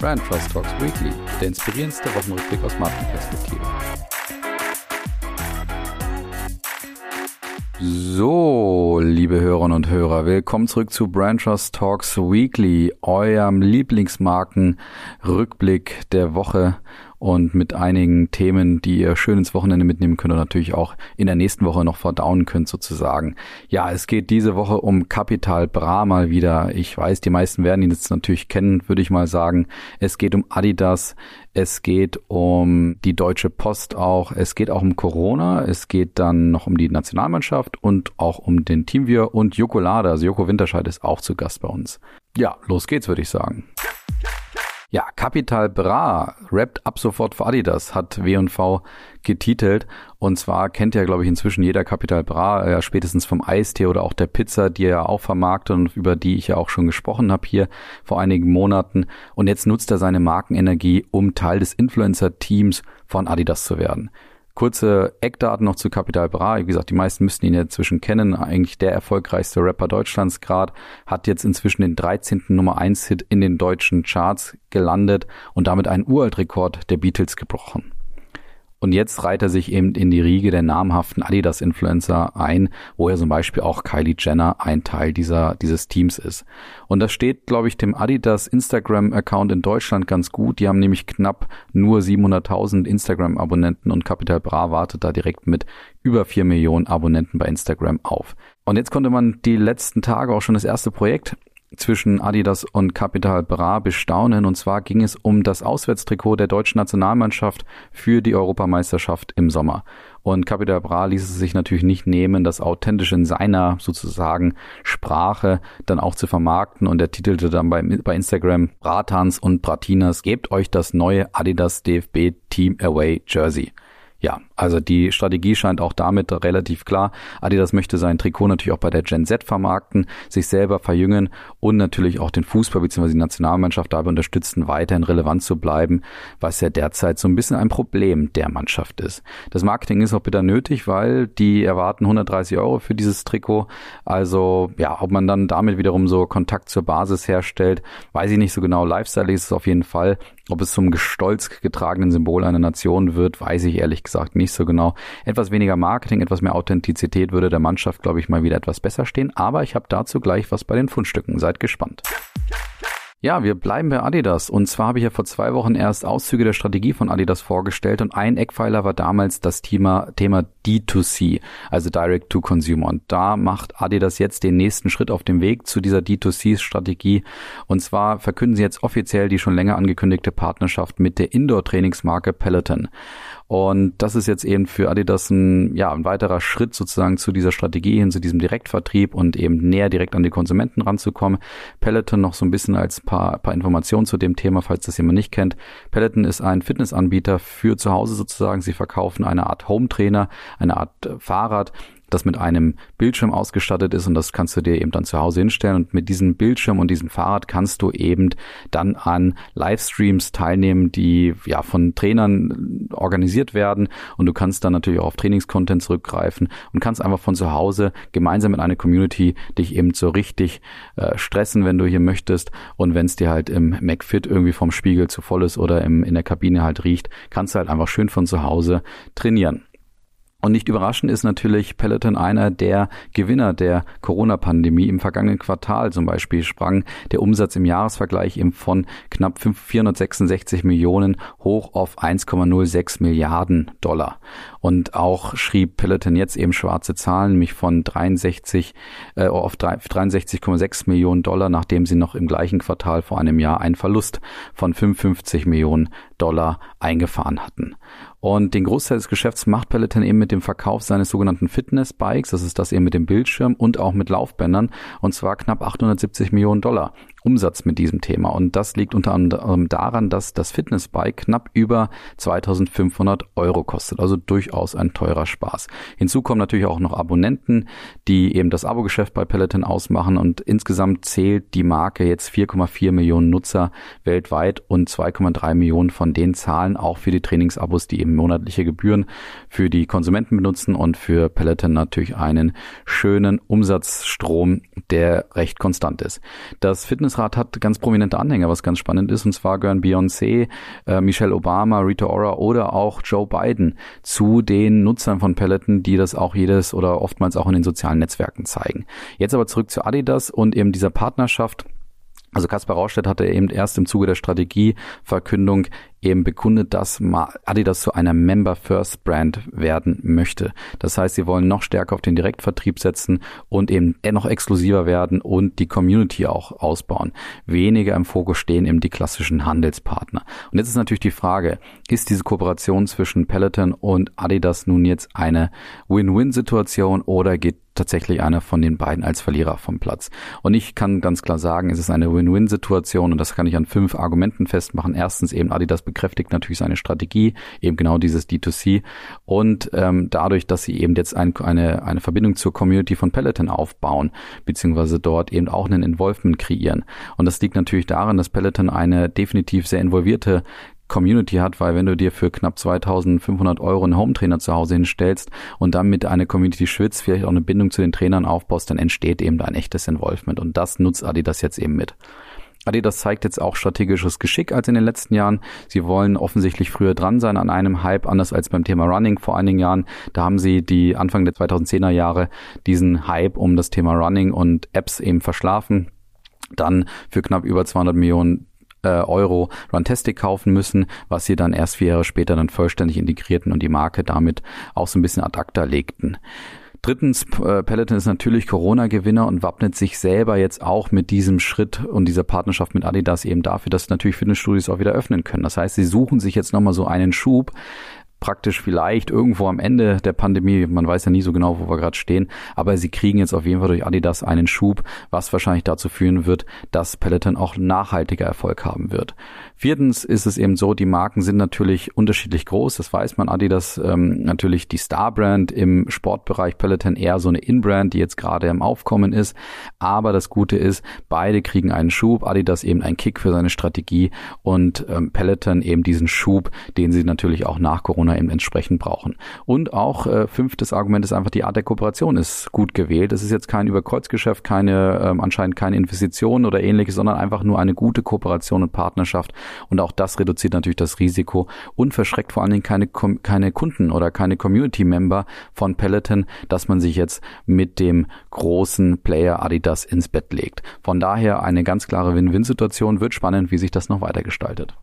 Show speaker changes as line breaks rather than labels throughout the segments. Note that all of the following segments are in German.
Brand Trust Talks Weekly, der inspirierendste Wochenrückblick aus Markenperspektive. So, liebe Hörerinnen und Hörer, willkommen zurück zu Brand Trust Talks Weekly, eurem Lieblingsmarken-Rückblick der Woche und mit einigen Themen, die ihr schön ins Wochenende mitnehmen könnt und natürlich auch in der nächsten Woche noch verdauen könnt sozusagen. Ja, es geht diese Woche um Capital Bra mal wieder. Ich weiß, die meisten werden ihn jetzt natürlich kennen, würde ich mal sagen. Es geht um Adidas, es geht um die Deutsche Post auch, es geht auch um Corona, es geht dann noch um die Nationalmannschaft und auch um den Teamviewer und Joko Lade, also Joko Winterscheid ist auch zu Gast bei uns. Ja, los geht's, würde ich sagen. Ja, Capital Bra rappt ab sofort für Adidas, hat W&V getitelt. Und zwar kennt ja, glaube ich, inzwischen jeder Capital Bra, äh, spätestens vom Eistee oder auch der Pizza, die er auch vermarktet und über die ich ja auch schon gesprochen habe hier vor einigen Monaten. Und jetzt nutzt er seine Markenenergie, um Teil des Influencer-Teams von Adidas zu werden. Kurze Eckdaten noch zu Capital Bra. Wie gesagt, die meisten müssten ihn inzwischen kennen. Eigentlich der erfolgreichste Rapper Deutschlands gerade. Hat jetzt inzwischen den 13. Nummer 1 Hit in den deutschen Charts gelandet und damit einen Uraltrekord der Beatles gebrochen. Und jetzt reiht er sich eben in die Riege der namhaften Adidas-Influencer ein, wo er zum Beispiel auch Kylie Jenner ein Teil dieser, dieses Teams ist. Und das steht, glaube ich, dem Adidas Instagram-Account in Deutschland ganz gut. Die haben nämlich knapp nur 700.000 Instagram-Abonnenten und Capital Bra wartet da direkt mit über 4 Millionen Abonnenten bei Instagram auf. Und jetzt konnte man die letzten Tage auch schon das erste Projekt zwischen Adidas und Capital Bra bestaunen. Und zwar ging es um das Auswärtstrikot der deutschen Nationalmannschaft für die Europameisterschaft im Sommer. Und Capital Bra ließ es sich natürlich nicht nehmen, das authentisch in seiner sozusagen Sprache dann auch zu vermarkten. Und er titelte dann bei, bei Instagram Bratans und Bratinas, gebt euch das neue Adidas DFB Team Away Jersey. Ja, also die Strategie scheint auch damit relativ klar. Adidas möchte sein Trikot natürlich auch bei der Gen Z vermarkten, sich selber verjüngen und natürlich auch den Fußball bzw. die Nationalmannschaft dabei unterstützen, weiterhin relevant zu bleiben, was ja derzeit so ein bisschen ein Problem der Mannschaft ist. Das Marketing ist auch bitter nötig, weil die erwarten 130 Euro für dieses Trikot. Also ja, ob man dann damit wiederum so Kontakt zur Basis herstellt, weiß ich nicht so genau. Lifestyle ist es auf jeden Fall. Ob es zum gestolz getragenen Symbol einer Nation wird, weiß ich ehrlich gesagt nicht so genau. Etwas weniger Marketing, etwas mehr Authentizität würde der Mannschaft, glaube ich, mal wieder etwas besser stehen. Aber ich habe dazu gleich was bei den Fundstücken. Seid gespannt. Ja, wir bleiben bei Adidas. Und zwar habe ich ja vor zwei Wochen erst Auszüge der Strategie von Adidas vorgestellt und ein Eckpfeiler war damals das Thema, Thema D2C, also Direct to Consumer. Und da macht Adidas jetzt den nächsten Schritt auf dem Weg zu dieser D2C-Strategie. Und zwar verkünden sie jetzt offiziell die schon länger angekündigte Partnerschaft mit der Indoor-Trainingsmarke Peloton. Und das ist jetzt eben für Adidas ein, ja, ein weiterer Schritt sozusagen zu dieser Strategie hin, zu diesem Direktvertrieb und eben näher direkt an die Konsumenten ranzukommen. Peloton noch so ein bisschen als paar, paar Informationen zu dem Thema, falls das jemand nicht kennt. Peloton ist ein Fitnessanbieter für zu Hause sozusagen. Sie verkaufen eine Art Home Trainer, eine Art Fahrrad, das mit einem Bildschirm ausgestattet ist und das kannst du dir eben dann zu Hause hinstellen. Und mit diesem Bildschirm und diesem Fahrrad kannst du eben dann an Livestreams teilnehmen, die ja von Trainern organisiert werden. Und du kannst dann natürlich auch auf Trainingscontent zurückgreifen und kannst einfach von zu Hause gemeinsam mit einer Community dich eben so richtig äh, stressen, wenn du hier möchtest. Und wenn es dir halt im McFit irgendwie vom Spiegel zu voll ist oder im, in der Kabine halt riecht, kannst du halt einfach schön von zu Hause trainieren. Und nicht überraschend ist natürlich Peloton einer der Gewinner der Corona-Pandemie. Im vergangenen Quartal zum Beispiel sprang der Umsatz im Jahresvergleich von knapp 466 Millionen hoch auf 1,06 Milliarden Dollar. Und auch schrieb Peloton jetzt eben schwarze Zahlen, nämlich von 63 äh, auf 63,6 Millionen Dollar, nachdem sie noch im gleichen Quartal vor einem Jahr einen Verlust von 55 Millionen Dollar eingefahren hatten. Und den Großteil des Geschäfts macht Peloton eben mit dem Verkauf seines sogenannten Fitness-Bikes, das ist das eben mit dem Bildschirm und auch mit Laufbändern, und zwar knapp 870 Millionen Dollar. Umsatz mit diesem Thema. Und das liegt unter anderem daran, dass das Fitnessbike knapp über 2500 Euro kostet. Also durchaus ein teurer Spaß. Hinzu kommen natürlich auch noch Abonnenten, die eben das Abo-Geschäft bei Peloton ausmachen. Und insgesamt zählt die Marke jetzt 4,4 Millionen Nutzer weltweit und 2,3 Millionen von denen zahlen auch für die Trainingsabos, die eben monatliche Gebühren für die Konsumenten benutzen und für Peloton natürlich einen schönen Umsatzstrom, der recht konstant ist. Das Fitness Aufsichtsrat hat ganz prominente Anhänger, was ganz spannend ist. Und zwar gehören Beyoncé, äh, Michelle Obama, Rita Ora oder auch Joe Biden zu den Nutzern von Peloton, die das auch jedes oder oftmals auch in den sozialen Netzwerken zeigen. Jetzt aber zurück zu Adidas und eben dieser Partnerschaft. Also Kaspar Raustedt hatte eben erst im Zuge der Strategieverkündung eben bekundet, dass Adidas zu einer Member First Brand werden möchte. Das heißt, sie wollen noch stärker auf den Direktvertrieb setzen und eben noch exklusiver werden und die Community auch ausbauen. Weniger im Fokus stehen eben die klassischen Handelspartner. Und jetzt ist natürlich die Frage, ist diese Kooperation zwischen Peloton und Adidas nun jetzt eine Win-Win-Situation oder geht tatsächlich einer von den beiden als Verlierer vom Platz. Und ich kann ganz klar sagen, es ist eine Win-Win-Situation und das kann ich an fünf Argumenten festmachen. Erstens eben Adidas bekräftigt natürlich seine Strategie, eben genau dieses D2C. Und ähm, dadurch, dass sie eben jetzt ein, eine, eine Verbindung zur Community von Peloton aufbauen, beziehungsweise dort eben auch einen Involvement kreieren. Und das liegt natürlich daran, dass Peloton eine definitiv sehr involvierte Community hat, weil wenn du dir für knapp 2500 Euro einen Home-Trainer zu Hause hinstellst und dann mit einer Community schwitzt, vielleicht auch eine Bindung zu den Trainern aufbaust, dann entsteht eben da ein echtes Involvement und das nutzt Adidas jetzt eben mit. Adidas zeigt jetzt auch strategisches Geschick als in den letzten Jahren. Sie wollen offensichtlich früher dran sein an einem Hype, anders als beim Thema Running vor einigen Jahren. Da haben sie die Anfang der 2010er Jahre diesen Hype um das Thema Running und Apps eben verschlafen dann für knapp über 200 Millionen äh, Euro Runtastic kaufen müssen, was sie dann erst vier Jahre später dann vollständig integrierten und die Marke damit auch so ein bisschen ad acta legten. Drittens, äh, Peloton ist natürlich Corona-Gewinner und wappnet sich selber jetzt auch mit diesem Schritt und dieser Partnerschaft mit Adidas eben dafür, dass natürlich Fitnessstudios auch wieder öffnen können. Das heißt, sie suchen sich jetzt nochmal so einen Schub, praktisch vielleicht irgendwo am Ende der Pandemie, man weiß ja nie so genau, wo wir gerade stehen, aber sie kriegen jetzt auf jeden Fall durch Adidas einen Schub, was wahrscheinlich dazu führen wird, dass Peloton auch nachhaltiger Erfolg haben wird. Viertens ist es eben so, die Marken sind natürlich unterschiedlich groß, das weiß man. Adidas ähm, natürlich die Star-Brand im Sportbereich, Peloton eher so eine In-Brand, die jetzt gerade im Aufkommen ist, aber das Gute ist, beide kriegen einen Schub, Adidas eben einen Kick für seine Strategie und ähm, Peloton eben diesen Schub, den sie natürlich auch nach Corona eben entsprechend brauchen. Und auch äh, fünftes Argument ist einfach, die Art der Kooperation ist gut gewählt. Es ist jetzt kein Überkreuzgeschäft, keine ähm, anscheinend keine Investition oder ähnliches, sondern einfach nur eine gute Kooperation und Partnerschaft. Und auch das reduziert natürlich das Risiko und verschreckt vor allen Dingen keine, keine Kunden oder keine Community-Member von Peloton, dass man sich jetzt mit dem großen Player Adidas ins Bett legt. Von daher eine ganz klare Win-Win-Situation. Wird spannend, wie sich das noch weiter gestaltet.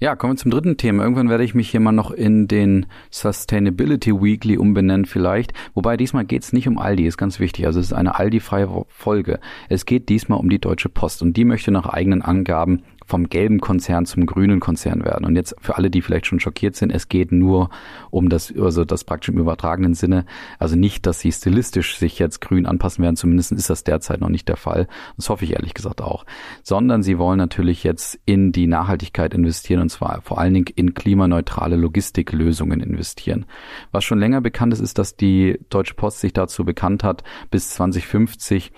Ja, kommen wir zum dritten Thema. Irgendwann werde ich mich hier mal noch in den Sustainability Weekly umbenennen vielleicht. Wobei diesmal geht es nicht um Aldi, ist ganz wichtig. Also es ist eine Aldi-freie Folge. Es geht diesmal um die Deutsche Post und die möchte nach eigenen Angaben vom gelben Konzern zum grünen Konzern werden. Und jetzt für alle, die vielleicht schon schockiert sind, es geht nur um das, also das praktisch im übertragenen Sinne. Also nicht, dass sie stilistisch sich jetzt grün anpassen werden. Zumindest ist das derzeit noch nicht der Fall. Das hoffe ich ehrlich gesagt auch. Sondern sie wollen natürlich jetzt in die Nachhaltigkeit investieren und zwar vor allen Dingen in klimaneutrale Logistiklösungen investieren. Was schon länger bekannt ist, ist, dass die Deutsche Post sich dazu bekannt hat, bis 2050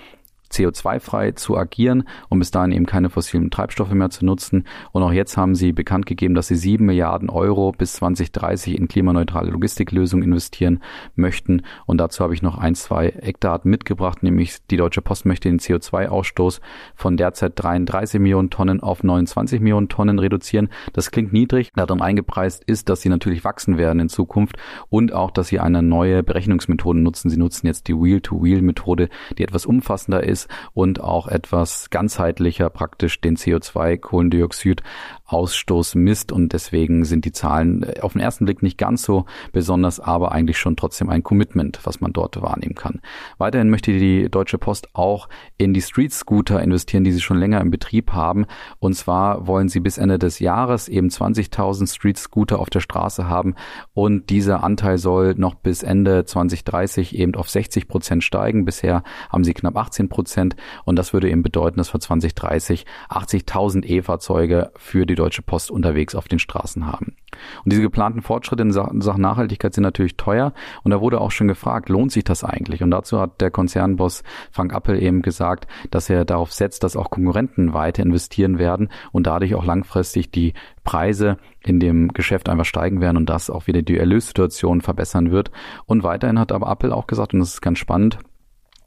CO2-frei zu agieren und bis dahin eben keine fossilen Treibstoffe mehr zu nutzen. Und auch jetzt haben sie bekannt gegeben, dass sie sieben Milliarden Euro bis 2030 in klimaneutrale Logistiklösungen investieren möchten. Und dazu habe ich noch ein, zwei Eckdaten mitgebracht, nämlich die Deutsche Post möchte den CO2-Ausstoß von derzeit 33 Millionen Tonnen auf 29 Millionen Tonnen reduzieren. Das klingt niedrig. Darin eingepreist ist, dass sie natürlich wachsen werden in Zukunft und auch, dass sie eine neue Berechnungsmethode nutzen. Sie nutzen jetzt die Wheel-to-Wheel-Methode, die etwas umfassender ist und auch etwas ganzheitlicher praktisch den CO2, Kohlendioxid Ausstoß misst und deswegen sind die Zahlen äh, auf den ersten Blick nicht ganz so besonders, aber eigentlich schon trotzdem ein Commitment, was man dort wahrnehmen kann. Weiterhin möchte die Deutsche Post auch in die Street Scooter investieren, die sie schon länger im Betrieb haben. Und zwar wollen sie bis Ende des Jahres eben 20.000 Street Scooter auf der Straße haben und dieser Anteil soll noch bis Ende 2030 eben auf 60 Prozent steigen. Bisher haben sie knapp 18 Prozent und das würde eben bedeuten, dass für 2030 80.000 E-Fahrzeuge für die die Deutsche Post unterwegs auf den Straßen haben. Und diese geplanten Fortschritte in Sachen Nachhaltigkeit sind natürlich teuer und da wurde auch schon gefragt, lohnt sich das eigentlich? Und dazu hat der Konzernboss Frank Appel eben gesagt, dass er darauf setzt, dass auch Konkurrenten weiter investieren werden und dadurch auch langfristig die Preise in dem Geschäft einfach steigen werden und das auch wieder die Erlössituation verbessern wird. Und weiterhin hat aber Apple auch gesagt, und das ist ganz spannend,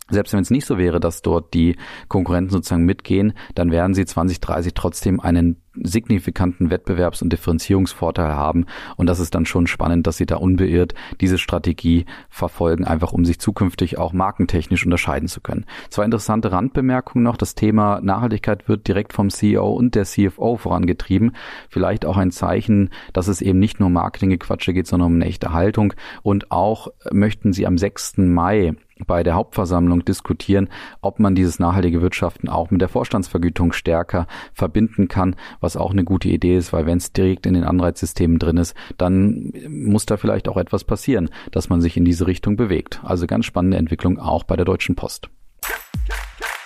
selbst wenn es nicht so wäre, dass dort die Konkurrenten sozusagen mitgehen, dann werden sie 2030 trotzdem einen signifikanten Wettbewerbs- und Differenzierungsvorteil haben. Und das ist dann schon spannend, dass sie da unbeirrt diese Strategie verfolgen, einfach um sich zukünftig auch markentechnisch unterscheiden zu können. Zwei interessante Randbemerkungen noch. Das Thema Nachhaltigkeit wird direkt vom CEO und der CFO vorangetrieben. Vielleicht auch ein Zeichen, dass es eben nicht nur Marketinggequatsche geht, sondern um eine echte Haltung. Und auch möchten sie am 6. Mai bei der Hauptversammlung diskutieren, ob man dieses nachhaltige Wirtschaften auch mit der Vorstandsvergütung stärker verbinden kann, was auch eine gute Idee ist, weil wenn es direkt in den Anreizsystemen drin ist, dann muss da vielleicht auch etwas passieren, dass man sich in diese Richtung bewegt. Also ganz spannende Entwicklung auch bei der Deutschen Post.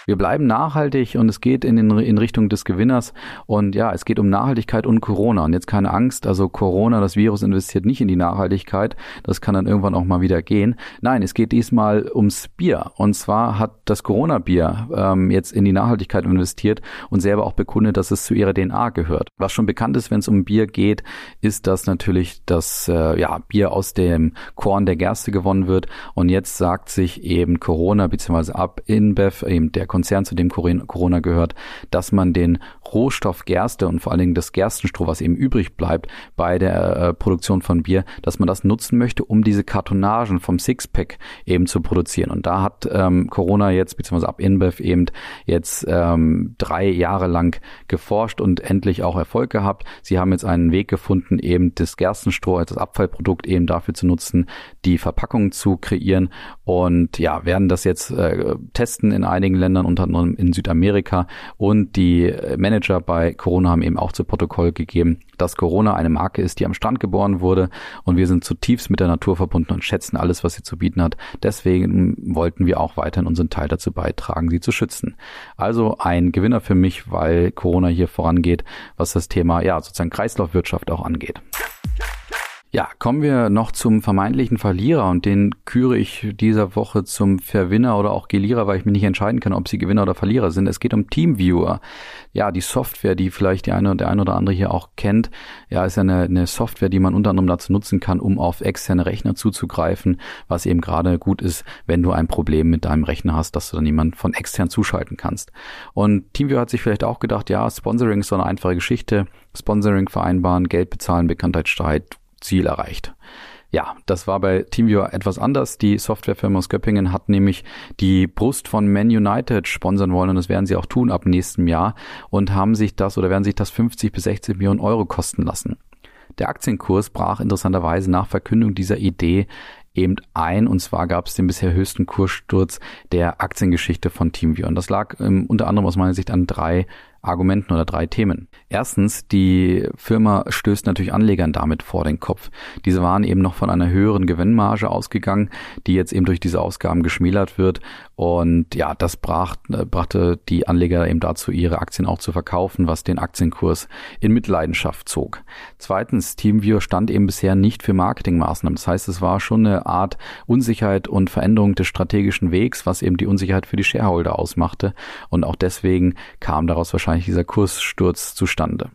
Wir bleiben nachhaltig und es geht in, den, in Richtung des Gewinners. Und ja, es geht um Nachhaltigkeit und Corona. Und jetzt keine Angst, also Corona, das Virus investiert nicht in die Nachhaltigkeit. Das kann dann irgendwann auch mal wieder gehen. Nein, es geht diesmal ums Bier. Und zwar hat das Corona-Bier ähm, jetzt in die Nachhaltigkeit investiert und selber auch bekundet, dass es zu ihrer DNA gehört. Was schon bekannt ist, wenn es um Bier geht, ist, dass natürlich das äh, ja, Bier aus dem Korn der Gerste gewonnen wird. Und jetzt sagt sich eben Corona bzw. ab InBev, eben der Konzern, zu dem Corona gehört, dass man den Rohstoff Gerste und vor allen Dingen das Gerstenstroh, was eben übrig bleibt bei der äh, Produktion von Bier, dass man das nutzen möchte, um diese Kartonagen vom Sixpack eben zu produzieren. Und da hat ähm, Corona jetzt, beziehungsweise ab InBev eben jetzt ähm, drei Jahre lang geforscht und endlich auch Erfolg gehabt. Sie haben jetzt einen Weg gefunden, eben das Gerstenstroh als Abfallprodukt eben dafür zu nutzen, die Verpackung zu kreieren und ja, werden das jetzt äh, testen in einigen Ländern Ländern, unter anderem in Südamerika. Und die Manager bei Corona haben eben auch zu Protokoll gegeben, dass Corona eine Marke ist, die am Strand geboren wurde. Und wir sind zutiefst mit der Natur verbunden und schätzen alles, was sie zu bieten hat. Deswegen wollten wir auch weiterhin unseren Teil dazu beitragen, sie zu schützen. Also ein Gewinner für mich, weil Corona hier vorangeht, was das Thema, ja, sozusagen Kreislaufwirtschaft auch angeht. Ja, kommen wir noch zum vermeintlichen Verlierer und den küre ich dieser Woche zum Verwinner oder auch Gelierer, weil ich mich nicht entscheiden kann, ob sie Gewinner oder Verlierer sind. Es geht um Teamviewer. Ja, die Software, die vielleicht die eine, der eine oder andere hier auch kennt, ja, ist ja eine, eine Software, die man unter anderem dazu nutzen kann, um auf externe Rechner zuzugreifen, was eben gerade gut ist, wenn du ein Problem mit deinem Rechner hast, dass du dann jemand von extern zuschalten kannst. Und Teamviewer hat sich vielleicht auch gedacht, ja, Sponsoring ist so eine einfache Geschichte. Sponsoring vereinbaren, Geld bezahlen, Bekanntheitsstreit, Ziel erreicht. Ja, das war bei TeamViewer etwas anders. Die Softwarefirma aus Göppingen hat nämlich die Brust von Man United sponsern wollen und das werden sie auch tun ab nächstem Jahr und haben sich das oder werden sich das 50 bis 60 Millionen Euro kosten lassen. Der Aktienkurs brach interessanterweise nach Verkündung dieser Idee eben ein und zwar gab es den bisher höchsten Kurssturz der Aktiengeschichte von TeamViewer und das lag ähm, unter anderem aus meiner Sicht an drei Argumenten oder drei Themen. Erstens, die Firma stößt natürlich Anlegern damit vor den Kopf. Diese waren eben noch von einer höheren Gewinnmarge ausgegangen, die jetzt eben durch diese Ausgaben geschmälert wird. Und ja, das brach, äh, brachte die Anleger eben dazu, ihre Aktien auch zu verkaufen, was den Aktienkurs in Mitleidenschaft zog. Zweitens, TeamViewer stand eben bisher nicht für Marketingmaßnahmen. Das heißt, es war schon eine Art Unsicherheit und Veränderung des strategischen Wegs, was eben die Unsicherheit für die Shareholder ausmachte. Und auch deswegen kam daraus wahrscheinlich wahrscheinlich dieser Kurssturz zustande.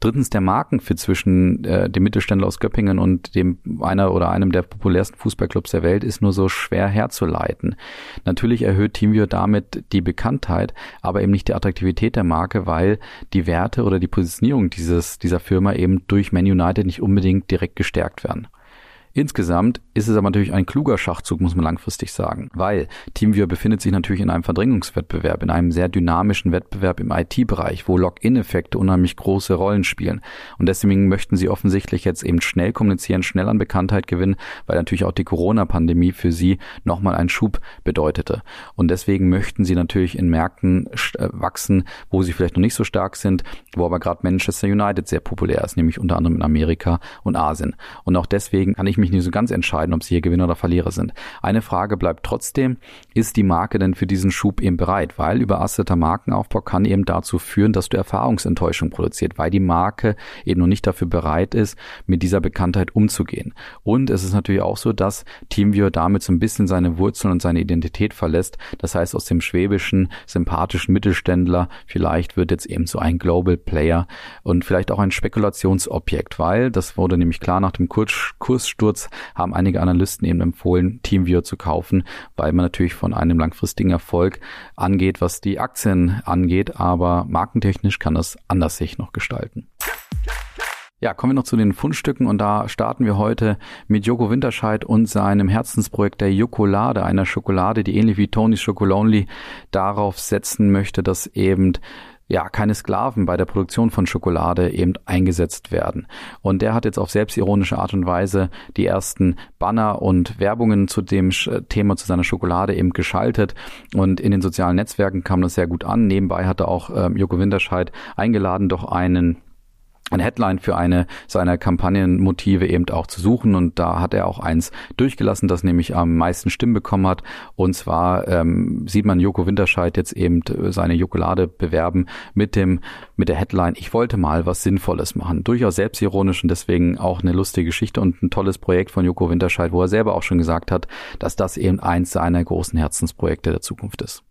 Drittens der Markenfit zwischen äh, dem Mittelständler aus Göppingen und dem einer oder einem der populärsten Fußballclubs der Welt ist nur so schwer herzuleiten. Natürlich erhöht TeamViewer damit die Bekanntheit, aber eben nicht die Attraktivität der Marke, weil die Werte oder die Positionierung dieses dieser Firma eben durch Man United nicht unbedingt direkt gestärkt werden. Insgesamt ist es aber natürlich ein kluger Schachzug, muss man langfristig sagen, weil TeamViewer befindet sich natürlich in einem Verdrängungswettbewerb, in einem sehr dynamischen Wettbewerb im IT-Bereich, wo Login-Effekte unheimlich große Rollen spielen. Und deswegen möchten sie offensichtlich jetzt eben schnell kommunizieren, schnell an Bekanntheit gewinnen, weil natürlich auch die Corona-Pandemie für sie nochmal einen Schub bedeutete. Und deswegen möchten sie natürlich in Märkten äh, wachsen, wo sie vielleicht noch nicht so stark sind, wo aber gerade Manchester United sehr populär ist, nämlich unter anderem in Amerika und Asien. Und auch deswegen kann ich mich nicht so ganz entscheiden, ob sie hier Gewinner oder Verlierer sind. Eine Frage bleibt trotzdem, ist die Marke denn für diesen Schub eben bereit? Weil überasteter Markenaufbau kann eben dazu führen, dass du Erfahrungsenttäuschung produziert, weil die Marke eben noch nicht dafür bereit ist, mit dieser Bekanntheit umzugehen. Und es ist natürlich auch so, dass TeamViewer damit so ein bisschen seine Wurzeln und seine Identität verlässt. Das heißt, aus dem schwäbischen, sympathischen Mittelständler vielleicht wird jetzt eben so ein Global Player und vielleicht auch ein Spekulationsobjekt, weil das wurde nämlich klar nach dem Kurssturz kurz haben einige Analysten eben empfohlen, TeamViewer zu kaufen, weil man natürlich von einem langfristigen Erfolg angeht, was die Aktien angeht, aber markentechnisch kann das anders sich noch gestalten. Ja, kommen wir noch zu den Fundstücken und da starten wir heute mit Joko Winterscheid und seinem Herzensprojekt der Jokolade, einer Schokolade, die ähnlich wie Tony's Chocolonely darauf setzen möchte, dass eben ja, keine Sklaven bei der Produktion von Schokolade eben eingesetzt werden. Und der hat jetzt auf selbstironische Art und Weise die ersten Banner und Werbungen zu dem Thema zu seiner Schokolade eben geschaltet und in den sozialen Netzwerken kam das sehr gut an. Nebenbei hatte auch ähm, Joko Winterscheid eingeladen, doch einen eine Headline für eine seiner Kampagnenmotive eben auch zu suchen und da hat er auch eins durchgelassen, das nämlich am meisten Stimmen bekommen hat und zwar ähm, sieht man Joko Winterscheid jetzt eben seine Jokolade bewerben mit dem mit der Headline Ich wollte mal was Sinnvolles machen. Durchaus selbstironisch und deswegen auch eine lustige Geschichte und ein tolles Projekt von Joko Winterscheid, wo er selber auch schon gesagt hat, dass das eben eins seiner großen Herzensprojekte der Zukunft ist.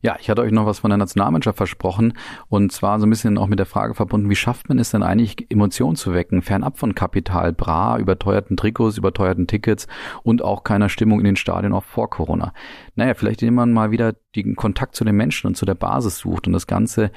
Ja, ich hatte euch noch was von der Nationalmannschaft versprochen und zwar so ein bisschen auch mit der Frage verbunden, wie schafft man es denn eigentlich, Emotionen zu wecken, fernab von Kapital, Bra, überteuerten Trikots, überteuerten Tickets und auch keiner Stimmung in den Stadien auch vor Corona. Naja, vielleicht indem man mal wieder den Kontakt zu den Menschen und zu der Basis sucht und das Ganze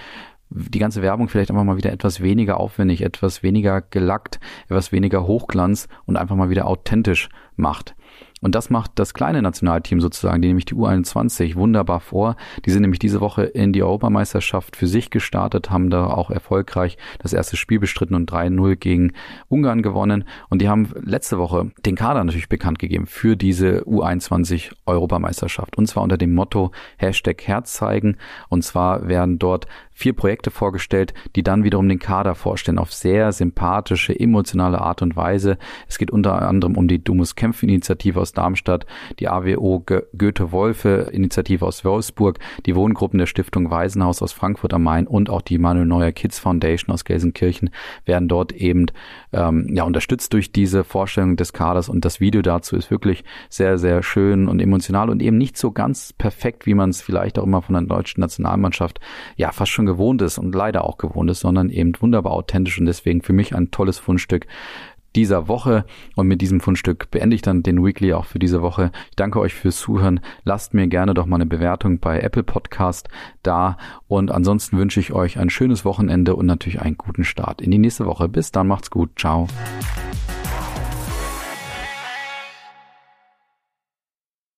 die ganze Werbung vielleicht einfach mal wieder etwas weniger aufwendig, etwas weniger gelackt, etwas weniger Hochglanz und einfach mal wieder authentisch macht. Und das macht das kleine Nationalteam sozusagen, die nämlich die U21 wunderbar vor. Die sind nämlich diese Woche in die Europameisterschaft für sich gestartet, haben da auch erfolgreich das erste Spiel bestritten und 3-0 gegen Ungarn gewonnen. Und die haben letzte Woche den Kader natürlich bekannt gegeben für diese U21 Europameisterschaft. Und zwar unter dem Motto Hashtag Herz zeigen. Und zwar werden dort vier Projekte vorgestellt, die dann wiederum den Kader vorstellen auf sehr sympathische, emotionale Art und Weise. Es geht unter anderem um die Dumus Kämpfen Initiative aus Darmstadt, die AWO Goethe-Wolfe-Initiative aus Wolfsburg, die Wohngruppen der Stiftung Waisenhaus aus Frankfurt am Main und auch die Manuel Neuer Kids Foundation aus Gelsenkirchen werden dort eben ähm, ja, unterstützt durch diese Vorstellung des Kaders und das Video dazu ist wirklich sehr, sehr schön und emotional und eben nicht so ganz perfekt, wie man es vielleicht auch immer von der deutschen Nationalmannschaft ja fast schon gewohnt ist und leider auch gewohnt ist, sondern eben wunderbar authentisch und deswegen für mich ein tolles Fundstück, dieser Woche. Und mit diesem Fundstück beende ich dann den Weekly auch für diese Woche. Ich danke euch fürs Zuhören. Lasst mir gerne doch mal eine Bewertung bei Apple Podcast da. Und ansonsten wünsche ich euch ein schönes Wochenende und natürlich einen guten Start in die nächste Woche. Bis dann, macht's gut. Ciao.